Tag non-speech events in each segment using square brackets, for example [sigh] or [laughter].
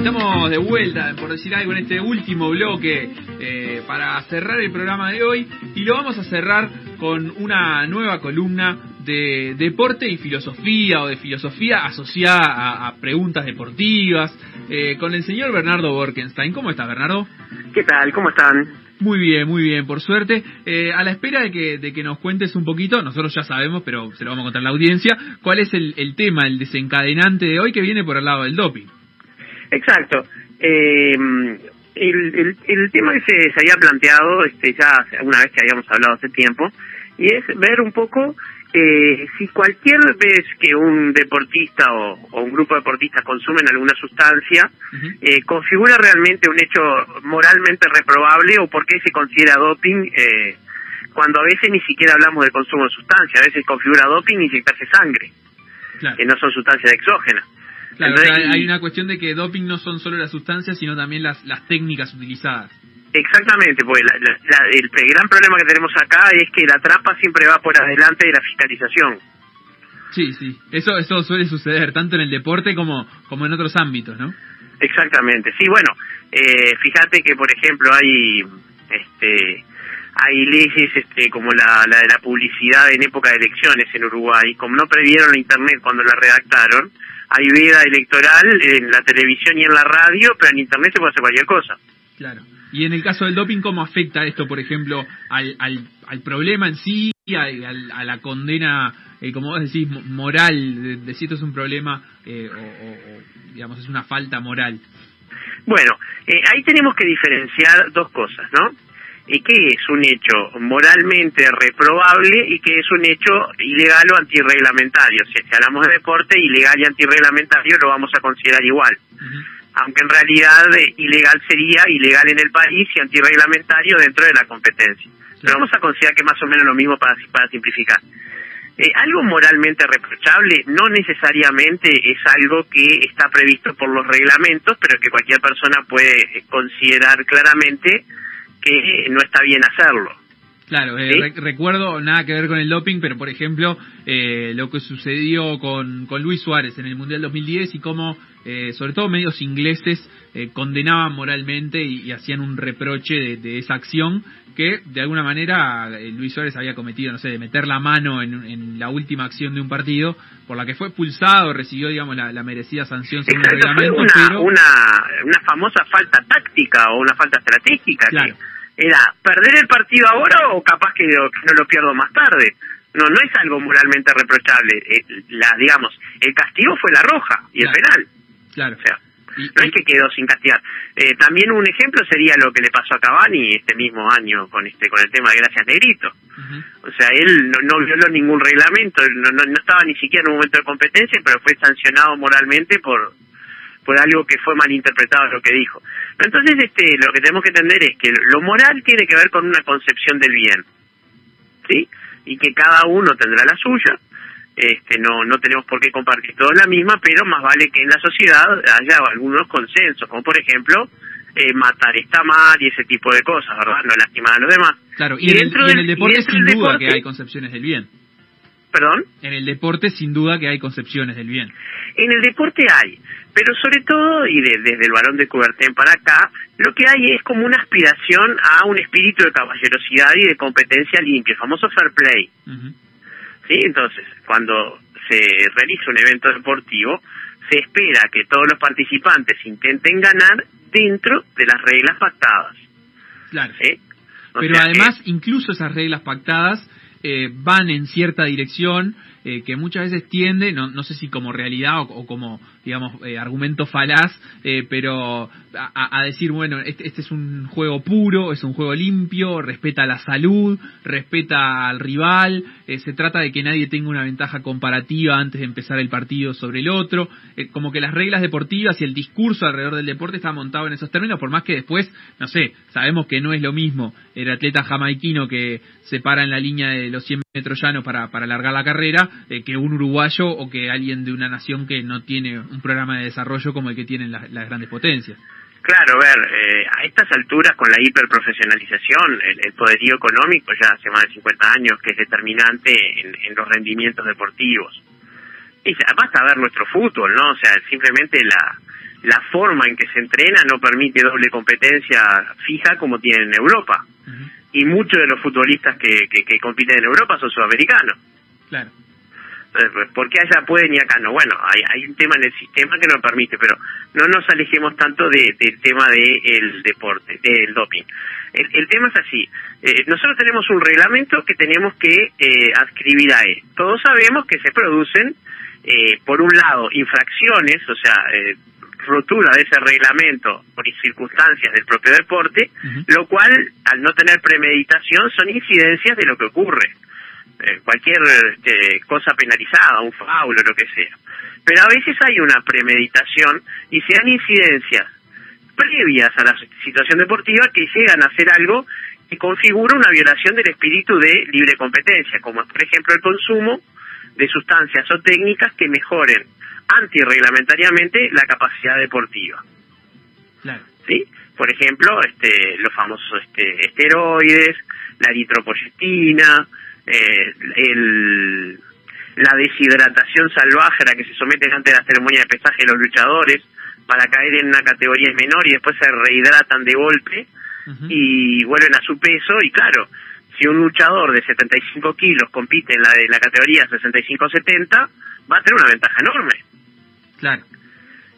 Estamos de vuelta, por decir algo, en este último bloque eh, para cerrar el programa de hoy y lo vamos a cerrar con una nueva columna de deporte y filosofía o de filosofía asociada a, preguntas deportivas eh, con el señor Bernardo Borkenstein. ¿Cómo estás, Bernardo? ¿Qué tal? ¿Cómo están? Muy bien, muy bien, por suerte. Eh, a la espera de que, de que nos cuentes un poquito, nosotros ya sabemos, pero se lo vamos a contar a la audiencia, cuál es el, el tema, el desencadenante de hoy que viene por el lado del doping. Exacto. Eh, el, el, tema que se, había planteado este, ya una vez que habíamos hablado hace tiempo, y es ver un poco eh, si cualquier vez que un deportista o, un grupo de deportistas consumen alguna sustancia, eh, configura realmente un hecho moralmente reprobable o por qué se considera doping eh, cuando a veces ni siquiera hablamos de consumo de sustancia, a veces configura doping inyectarse sangre, que no son sustancias exógenas. Claro, hay una cuestión de que doping no son solo las sustancias, sino también las, las técnicas utilizadas. Exactamente, porque el, gran problema que tenemos acá es que la trampa siempre va por adelante de la fiscalización. Sí, sí, eso eso suele suceder tanto en el deporte como como en otros ámbitos, ¿no? Exactamente, sí, bueno, eh, fíjate que por ejemplo hay este hay leyes este, como la, la de la publicidad en época de elecciones en Uruguay, como no previeron la internet cuando la redactaron, hay vida electoral en la televisión y en la radio, pero en internet se puede hacer cualquier cosa. Claro. Y en el caso del doping, ¿cómo afecta esto, por ejemplo, al, al, al problema en sí, a, la condena, eh, como vos decís, moral, de, si esto es un problema eh, o, digamos, es una falta moral? Bueno, eh, ahí tenemos que diferenciar dos cosas, ¿no? Y qué es un hecho moralmente reprobable y qué es un hecho ilegal o antirreglamentario. Si, hablamos de deporte, ilegal y antirreglamentario lo vamos a considerar igual. Aunque en realidad eh, ilegal sería ilegal en el país y antirreglamentario dentro de la competencia. Pero vamos a considerar que más o menos lo mismo para, para simplificar. Eh, algo moralmente reprochable no necesariamente es algo que está previsto por los reglamentos, pero que cualquier persona puede considerar claramente que no está bien hacerlo. Claro, eh, recuerdo nada que ver con el doping, pero por ejemplo, eh, lo que sucedió con, con Luis Suárez en el Mundial 2010 y cómo, eh, sobre todo medios ingleses, condenaban moralmente y, hacían un reproche de, esa acción que de alguna manera Luis Suárez había cometido, no sé, de meter la mano en, la última acción de un partido, por la que fue expulsado, recibió, digamos, la, merecida sanción según el reglamento. Una, pero... una, una famosa falta táctica o una falta estratégica. Claro era perder el partido ahora o capaz que, no lo pierdo más tarde. No, no es algo moralmente reprochable. Eh, la, digamos, el castigo fue la roja y el penal. Claro. O sea, no es que quedó sin castigar. Eh, también un ejemplo sería lo que le pasó a Cavani este mismo año con este con el tema de Gracias Negrito. O sea, él no, violó ningún reglamento, no, no, estaba ni siquiera en un momento de competencia, pero fue sancionado moralmente por por algo que fue malinterpretado lo que dijo. Entonces, este, lo que tenemos que entender es que lo moral tiene que ver con una concepción del bien, ¿sí? Y que cada uno tendrá la suya. Este, no, no tenemos por qué compartir todos la misma, pero más vale que en la sociedad haya algunos consensos, como por ejemplo, eh, matar está mal y ese tipo de cosas, ¿verdad? No lastimar a los demás. Claro, y, en, el, deporte sin duda que hay concepciones del bien. ¿Perdón? En el deporte sin duda que hay concepciones del bien. En el deporte hay, pero sobre todo, y desde el varón de Coubertin para acá, lo que hay es como una aspiración a un espíritu de caballerosidad y de competencia limpia, el famoso fair play. ¿Sí? Entonces, cuando se realiza un evento deportivo, se espera que todos los participantes intenten ganar dentro de las reglas pactadas. Claro. Pero además, incluso esas reglas pactadas eh, van en cierta dirección eh, que muchas veces tiende, no, no sé si como realidad o, como, digamos, eh, argumento falaz, eh, pero a, decir, bueno, este, este, es un juego puro, es un juego limpio, respeta la salud, respeta al rival, se trata de que nadie tenga una ventaja comparativa antes de empezar el partido sobre el otro, como que las reglas deportivas y el discurso alrededor del deporte está montado en esos términos, por más que después, no sé, sabemos que no es lo mismo el atleta jamaiquino que se para en la línea de los 100 metros llanos para, para alargar la carrera, eh, que un uruguayo o que alguien de una nación que no tiene un programa de desarrollo como el que tienen las, grandes potencias. Claro, a ver, eh, a estas alturas con la hiperprofesionalización, el, el, poderío económico ya hace más de 50 años que es determinante en, los rendimientos deportivos. Y basta ver nuestro fútbol, ¿no? O sea, simplemente la, la forma en que se entrena no permite doble competencia fija como tienen en Europa. Y muchos de los futbolistas que, que, compiten en Europa son sudamericanos. Claro. Pues, ¿Por qué allá pueden y acá no? Bueno, hay, hay un tema en el sistema que no permite, pero no nos alejemos tanto de, del tema del deporte, del doping. El, tema es así. Eh, nosotros tenemos un reglamento que tenemos que eh, adscribir a él. Todos sabemos que se producen, eh, por un lado, infracciones, o sea, eh, rotura de ese reglamento por circunstancias del propio deporte, lo cual, al no tener premeditación, son incidencias de lo que ocurre. Eh, cualquier este, cosa penalizada, un faulo, lo que sea. Pero a veces hay una premeditación y se dan incidencias previas a la situación deportiva que llegan a hacer algo que configura una violación del espíritu de libre competencia, como por ejemplo el consumo de sustancias o técnicas que mejoren antirreglamentariamente la capacidad deportiva. ¿Sí? Por ejemplo, este, los famosos este, esteroides, la eritropoyetina, eh, el, la deshidratación salvaje a la que se someten antes de la ceremonia de pesaje los luchadores para caer en una categoría menor y después se rehidratan de golpe y vuelven a su peso y claro, si un luchador de 75 kilos compite en la de la categoría 65-70 va a tener una ventaja enorme. Claro.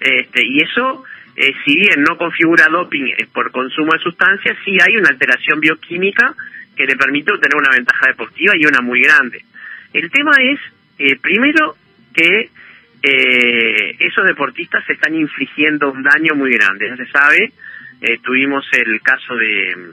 Este, y eso, eh, si bien no configura doping eh, por consumo de sustancias, sí hay una alteración bioquímica que le permite obtener una ventaja deportiva y una muy grande. El tema es, eh, primero, que eh, esos deportistas se están infligiendo un daño muy grande. Ya se sabe, eh, tuvimos el caso de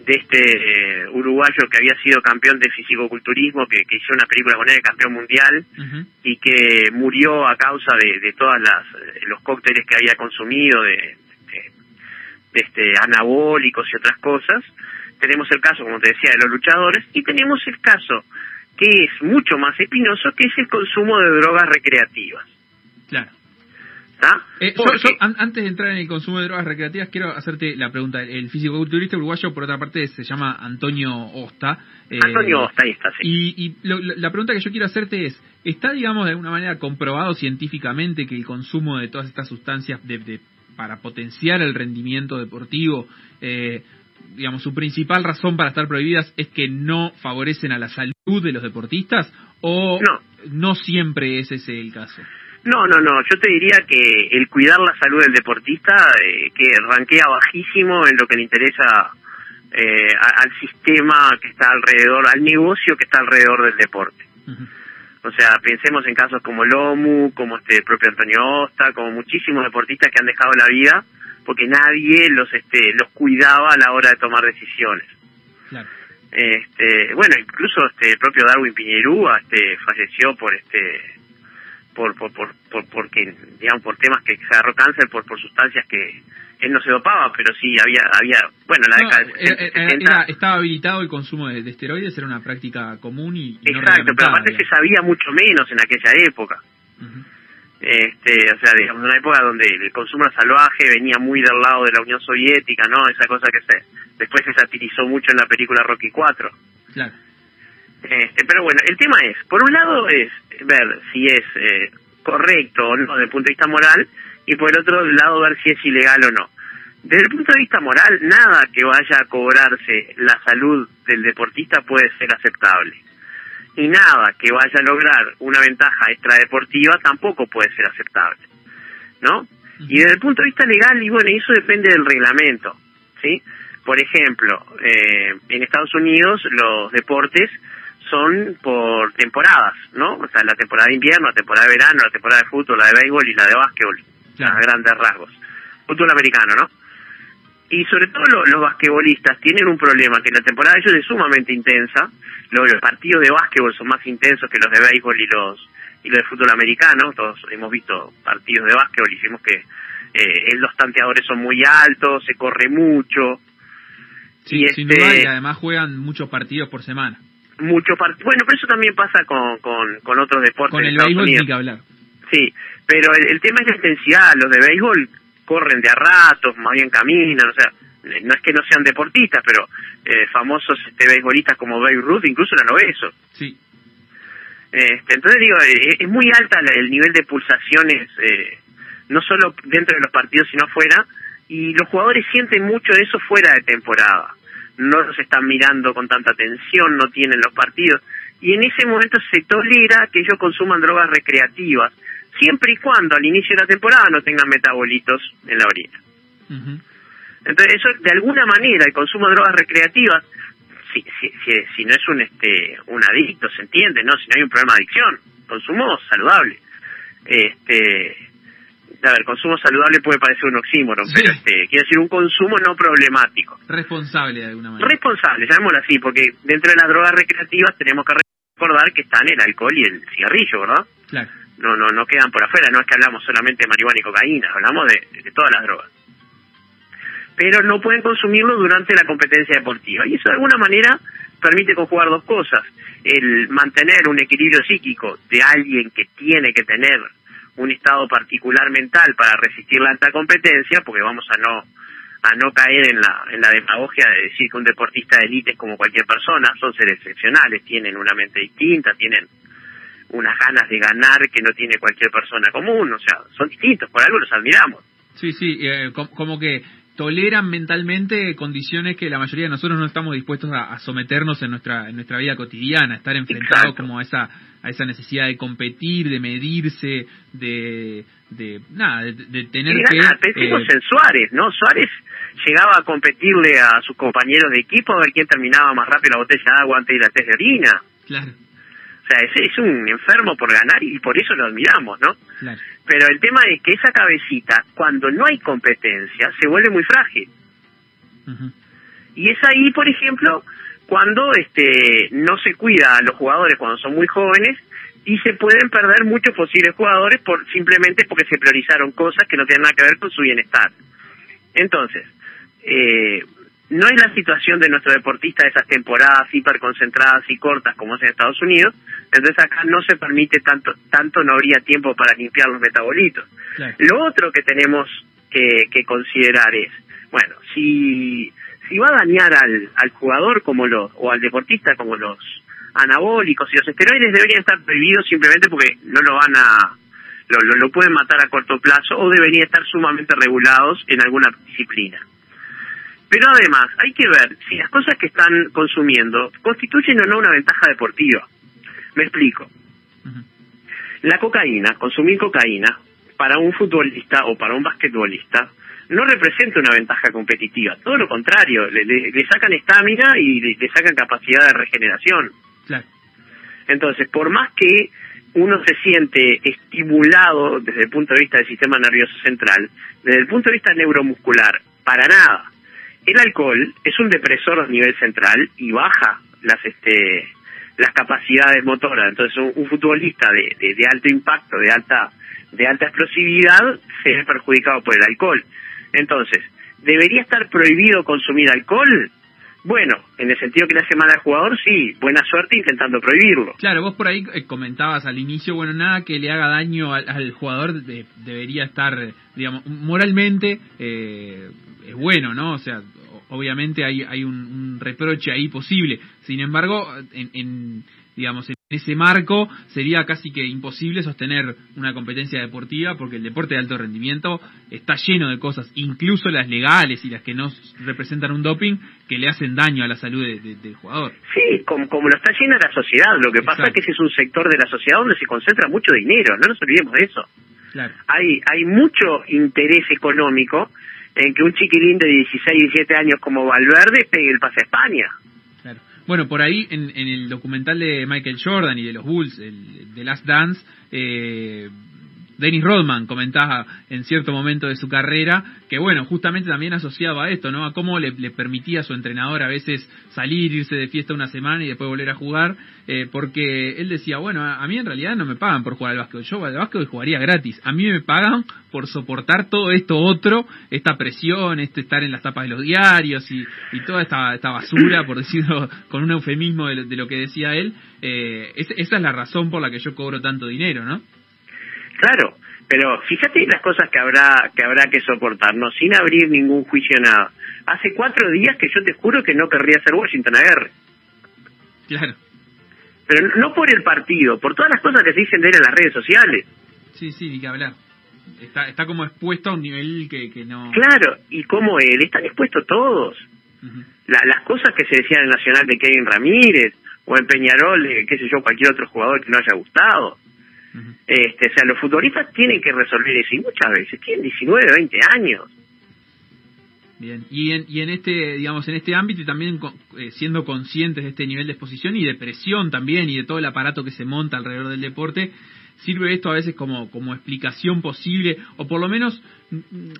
de este uruguayo que había sido campeón de fisicoculturismo, que, que hizo una película con él, campeón mundial, y que murió a causa de, de todas las los cócteles que había consumido, de, de este anabólicos y otras cosas tenemos el caso, como te decía, de los luchadores, y tenemos el caso que es mucho más espinoso, que es el consumo de drogas recreativas. Claro. Eh, antes de entrar en el consumo de drogas recreativas, quiero hacerte la pregunta. El físico-culturista uruguayo, por otra parte, se llama Antonio Osta. Eh, Antonio Osta, ahí está, sí. Y, la pregunta que yo quiero hacerte es, ¿está, digamos, de alguna manera comprobado científicamente que el consumo de todas estas sustancias de, para potenciar el rendimiento deportivo eh, digamos, su principal razón para estar prohibidas es que no favorecen a la salud de los deportistas o no, no siempre es ese el caso? No, no, no. Yo te diría que el cuidar la salud del deportista, eh, que ranquea bajísimo en lo que le interesa eh, al sistema que está alrededor, al negocio que está alrededor del deporte. O sea, pensemos en casos como Lomu, como este propio Antonio Osta, como muchísimos deportistas que han dejado la vida porque nadie los este los cuidaba a la hora de tomar decisiones. Este, bueno, incluso este el propio Darwin Piñerúa este falleció por este por por, por, por porque digamos por temas que se agarró cáncer por por sustancias que él no se dopaba, pero sí había había bueno, la década de estaba habilitado el consumo de, esteroides, era una práctica común y, Exacto, pero aparte se sabía mucho menos en aquella época. Este, o sea, digamos, una época donde el consumo salvaje venía muy del lado de la Unión Soviética, ¿no? Esa cosa que se después se satirizó mucho en la película Rocky 4. Claro. Este, pero bueno, el tema es, por un lado es ver si es eh, correcto o no desde el punto de vista moral, y por el otro lado ver si es ilegal o no. Desde el punto de vista moral, nada que vaya a cobrarse la salud del deportista puede ser aceptable y nada que vaya a lograr una ventaja extradeportiva tampoco puede ser aceptable, ¿no? Y desde el punto de vista legal, y bueno, eso depende del reglamento, ¿sí? Por ejemplo, eh, en Estados Unidos los deportes son por temporadas, ¿no? O sea, la temporada de invierno, la temporada de verano, la temporada de fútbol, la de béisbol y la de básquetbol, a grandes rasgos. Fútbol americano, ¿no? Y sobre todo los basquetbolistas tienen un problema, que la temporada de ellos es sumamente intensa, los, partidos de básquetbol son más intensos que los de béisbol y los y los de fútbol americano, todos hemos visto partidos de básquetbol y decimos que eh, los tanteadores son muy altos, se corre mucho. Sí, sin este duda, y además juegan muchos partidos por semana. Muchos partidos. Bueno, pero eso también pasa con, con, con otros deportes. Con el béisbol ni que hablar. Sí, pero el, el, tema es la intensidad. Los de béisbol corren de a ratos, más bien caminan, o sea, no es que no sean deportistas, pero eh, famosos este, beisbolistas como Babe Ruth incluso eran obesos. Sí. Este, entonces digo, eh, es muy alta el nivel de pulsaciones eh, no solo dentro de los partidos, sino fuera, y los jugadores sienten mucho eso fuera de temporada. No los están mirando con tanta atención, no tienen los partidos, y en ese momento se tolera que ellos consuman drogas recreativas, siempre y cuando al inicio de la temporada no tengan metabolitos en la orina. Entonces, eso de alguna manera, el consumo de drogas recreativas, si, si, si, no es un este un adicto, se entiende, ¿no? Si no hay un problema de adicción, consumo saludable. Este, a ver, consumo saludable puede parecer un oxímoron, pero este, quiere decir un consumo no problemático. Responsable de alguna manera. Responsable, llamémoslo así, porque dentro de las drogas recreativas tenemos que recordar que están el alcohol y el cigarrillo, ¿verdad? Claro. No, no, no quedan por afuera, no es que hablamos solamente de marihuana y cocaína, hablamos de todas las drogas pero no pueden consumirlo durante la competencia deportiva. Y eso de alguna manera permite conjugar dos cosas. El mantener un equilibrio psíquico de alguien que tiene que tener un estado particular mental para resistir la alta competencia, porque vamos a no a no caer en la en la demagogia de decir que un deportista de élite es como cualquier persona, son seres excepcionales, tienen una mente distinta, tienen unas ganas de ganar que no tiene cualquier persona común, o sea, son distintos, por algo los admiramos. Sí, sí, eh, como que toleran mentalmente condiciones que la mayoría de nosotros no estamos dispuestos a, someternos en nuestra en nuestra vida cotidiana, estar enfrentados como a esa a esa necesidad de competir, de medirse, de de nada, de, tener que pensemos eh, en Suárez, ¿no? Suárez llegaba a competirle a sus compañeros de equipo a ver quién terminaba más rápido la botella de agua antes de la test de orina. Claro sea, es, es un enfermo por ganar y por eso lo admiramos, ¿no? Pero el tema es que esa cabecita, cuando no hay competencia, se vuelve muy frágil. Y es ahí, por ejemplo, cuando este no se cuida a los jugadores cuando son muy jóvenes y se pueden perder muchos posibles jugadores por simplemente porque se priorizaron cosas que no tienen nada que ver con su bienestar. Entonces, eh, no es la situación de nuestro deportista de esas temporadas hiperconcentradas y cortas como es en Estados Unidos, entonces acá no se permite tanto, tanto no habría tiempo para limpiar los metabolitos. Lo otro que tenemos que, considerar es, bueno, si, si va a dañar al, al jugador como los, o al deportista como los anabólicos y los esteroides deberían estar prohibidos simplemente porque no lo van a, lo, lo pueden matar a corto plazo o deberían estar sumamente regulados en alguna disciplina. Pero además, hay que ver si las cosas que están consumiendo constituyen o no una ventaja deportiva. Me explico. La cocaína, consumir cocaína, para un futbolista o para un basquetbolista, no representa una ventaja competitiva. Todo lo contrario, le, sacan estamina y le, sacan capacidad de regeneración. Entonces, por más que uno se siente estimulado desde el punto de vista del sistema nervioso central, desde el punto de vista neuromuscular, para nada el alcohol es un depresor a nivel central y baja las este las capacidades motoras. Entonces, un, futbolista de, de, alto impacto, de alta de alta explosividad, se ve perjudicado por el alcohol. Entonces, ¿debería estar prohibido consumir alcohol? Bueno, en el sentido que le hace mal al jugador, sí, buena suerte intentando prohibirlo. Claro, vos por ahí eh, comentabas al inicio, bueno, nada que le haga daño al, jugador debería estar, digamos, moralmente eh, es bueno, ¿no? O sea, obviamente hay, hay un, reproche ahí posible. Sin embargo, en, en, digamos, en ese marco sería casi que imposible sostener una competencia deportiva porque el deporte de alto rendimiento está lleno de cosas, incluso las legales y las que no representan un doping, que le hacen daño a la salud del jugador. Sí, como, como lo está llena la sociedad. Lo que pasa es que ese es un sector de la sociedad donde se concentra mucho dinero, no nos olvidemos de eso. Hay, hay mucho interés económico en que un chiquilín de 16, 17 años como Valverde pegue el pase a España. Bueno, por ahí en, el documental de Michael Jordan y de los Bulls, el, de Last Dance, eh, Dennis Rodman comentaba en cierto momento de su carrera que, bueno, justamente también asociado a esto, ¿no? A cómo le, permitía a su entrenador a veces salir, irse de fiesta una semana y después volver a jugar, eh, porque él decía, bueno, a, mí en realidad no me pagan por jugar al básquet, yo al básquet jugaría gratis, a mí me pagan por soportar todo esto otro, esta presión, este estar en las tapas de los diarios y, toda esta, esta basura, por decirlo [laughs] con un eufemismo de, lo que decía él, eh, esa es la razón por la que yo cobro tanto dinero, ¿no? Claro, pero fíjate las cosas que habrá que habrá que soportarnos sin abrir ningún juicio nada. Hace cuatro días que yo te juro que no querría ser Washington AR. Claro. Pero no por el partido, por todas las cosas que se dicen de él en las redes sociales. Sí, sí, ni que hablar. está, está como expuesto a un nivel que, que no... Claro, y como él, están expuestos todos. las cosas que se decían en Nacional de Kevin Ramírez, o en Peñarol, qué sé yo, cualquier otro jugador que no haya gustado. Este, o sea, los futbolistas tienen que resolver eso, y muchas veces tienen 19, 20 años. Bien, y en, y en este, digamos, en este ámbito y también eh, siendo conscientes de este nivel de exposición y de presión también y de todo el aparato que se monta alrededor del deporte, sirve esto a veces como, como explicación posible, o por lo menos,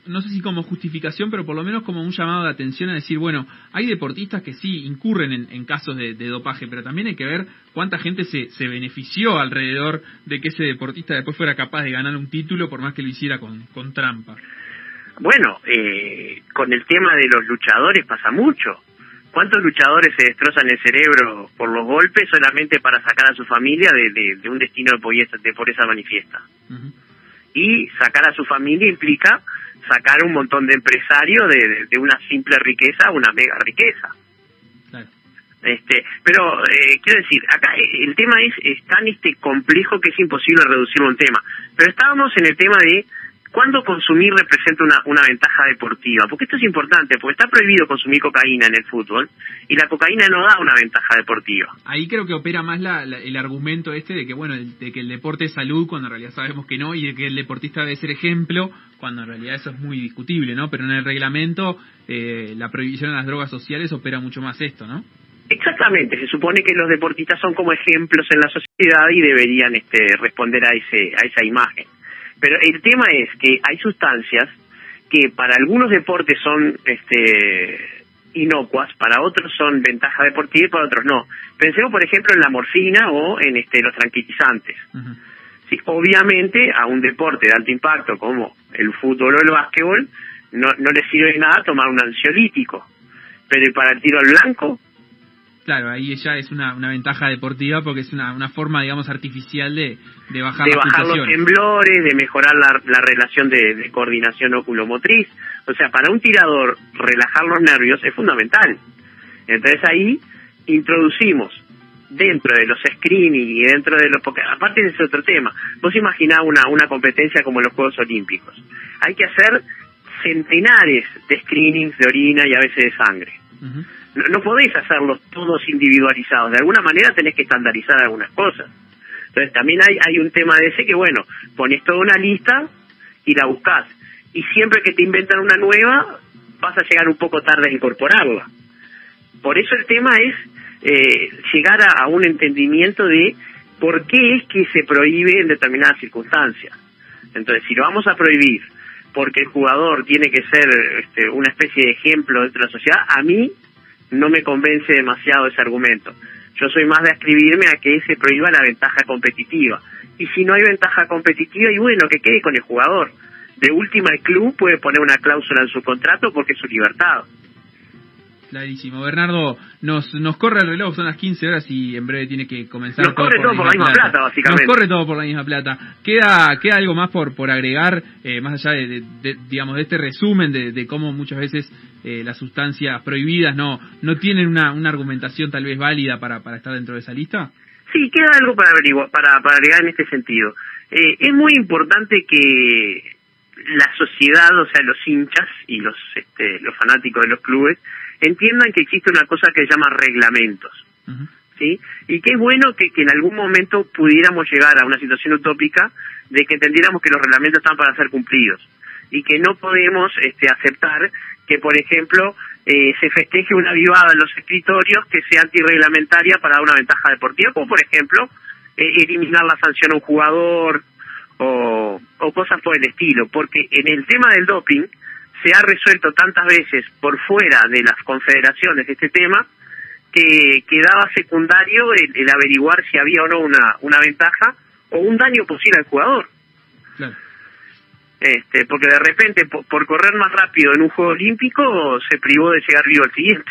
no sé si como justificación, pero por lo menos como un llamado de atención a decir, bueno, hay deportistas que sí incurren en, casos de, dopaje, pero también hay que ver cuánta gente se, se benefició alrededor de que ese deportista después fuera capaz de ganar un título, por más que lo hiciera con, con trampa. Bueno, eh, con el tema de los luchadores pasa mucho. ¿Cuántos luchadores se destrozan el cerebro por los golpes solamente para sacar a su familia de, un destino de pobreza, de pobreza manifiesta? Y sacar a su familia implica sacar un montón de empresarios de, una simple riqueza a una mega riqueza. Este, pero eh, quiero decir, acá el tema es, es tan este complejo que es imposible reducirlo a un tema. Pero estábamos en el tema de ¿Cuándo consumir representa una, una ventaja deportiva? Porque esto es importante, porque está prohibido consumir cocaína en el fútbol y la cocaína no da una ventaja deportiva. Ahí creo que opera más el argumento este de que bueno, de que el deporte es salud cuando en realidad sabemos que no y de que el deportista debe ser ejemplo cuando en realidad eso es muy discutible, ¿no? Pero en el reglamento eh, la prohibición de las drogas sociales opera mucho más esto, ¿no? Exactamente, se supone que los deportistas son como ejemplos en la sociedad y deberían este, responder a ese a esa imagen. Pero el tema es que hay sustancias que para algunos deportes son este, inocuas, para otros son ventaja deportiva y para otros no. Pensemos, por ejemplo, en la morfina o en este, los tranquilizantes. sí, obviamente, a un deporte de alto impacto como el fútbol o el básquetbol, no, no le sirve nada tomar un ansiolítico. Pero para el tiro al blanco, Claro, ahí ya es una, una ventaja deportiva porque es una, una forma, digamos, artificial de, de bajar, de bajar los temblores, de mejorar la, la relación de, de, coordinación oculomotriz. O sea, para un tirador, relajar los nervios es fundamental. Entonces ahí introducimos dentro de los screening y dentro de los... Porque aparte de ese otro tema, vos imaginás una, una competencia como los Juegos Olímpicos. Hay que hacer centenares de screenings de orina y a veces de sangre no, podéis hacerlos todos individualizados. De alguna manera tenés que estandarizar algunas cosas. Entonces también hay, hay un tema de ese que, bueno, pones toda una lista y la buscas. Y siempre que te inventan una nueva, vas a llegar un poco tarde a incorporarla. Por eso el tema es eh, llegar a, un entendimiento de por qué es que se prohíbe en determinadas circunstancias. Entonces, si lo vamos a prohibir porque el jugador tiene que ser este, una especie de ejemplo dentro de la sociedad, a mí no me convence demasiado ese argumento. Yo soy más de escribirme a que se prohíba la ventaja competitiva. Y si no hay ventaja competitiva, y bueno, que quede con el jugador. De última, el club puede poner una cláusula en su contrato porque es su libertad. Clarísimo. Bernardo, nos, nos corre el reloj, son las 15 horas y en breve tiene que comenzar. Nos corre todo por la misma plata. básicamente. Nos corre todo por la misma plata. ¿Queda, queda algo más por, por agregar, eh, más allá de, digamos, de este resumen de, de cómo muchas veces eh, las sustancias prohibidas no, no tienen una, una argumentación tal vez válida para, para estar dentro de esa lista? Sí, queda algo para averiguar, para, para agregar en este sentido. Eh, es muy importante que la sociedad, o sea, los hinchas y los, este, los fanáticos de los clubes, entiendan que existe una cosa que se llama reglamentos. ¿Sí? Y que es bueno que, que en algún momento pudiéramos llegar a una situación utópica de que entendiéramos que los reglamentos están para ser cumplidos y que no podemos este, aceptar que, por ejemplo, eh, se festeje una vivada en los escritorios que sea antirreglamentaria para dar una ventaja deportiva, como por ejemplo eh, eliminar la sanción a un jugador o, o cosas por el estilo, porque en el tema del doping se ha resuelto tantas veces por fuera de las confederaciones este tema que quedaba secundario el, averiguar si había o no una, una ventaja o un daño posible al jugador. Este, porque de repente por, correr más rápido en un juego olímpico se privó de llegar vivo al siguiente.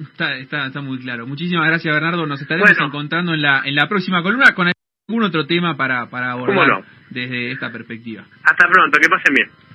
Está, está, está muy claro. Muchísimas gracias Bernardo. Nos estaremos encontrando en la, en la próxima columna con algún otro tema para, para abordar desde esta perspectiva. Hasta pronto, que pasen bien.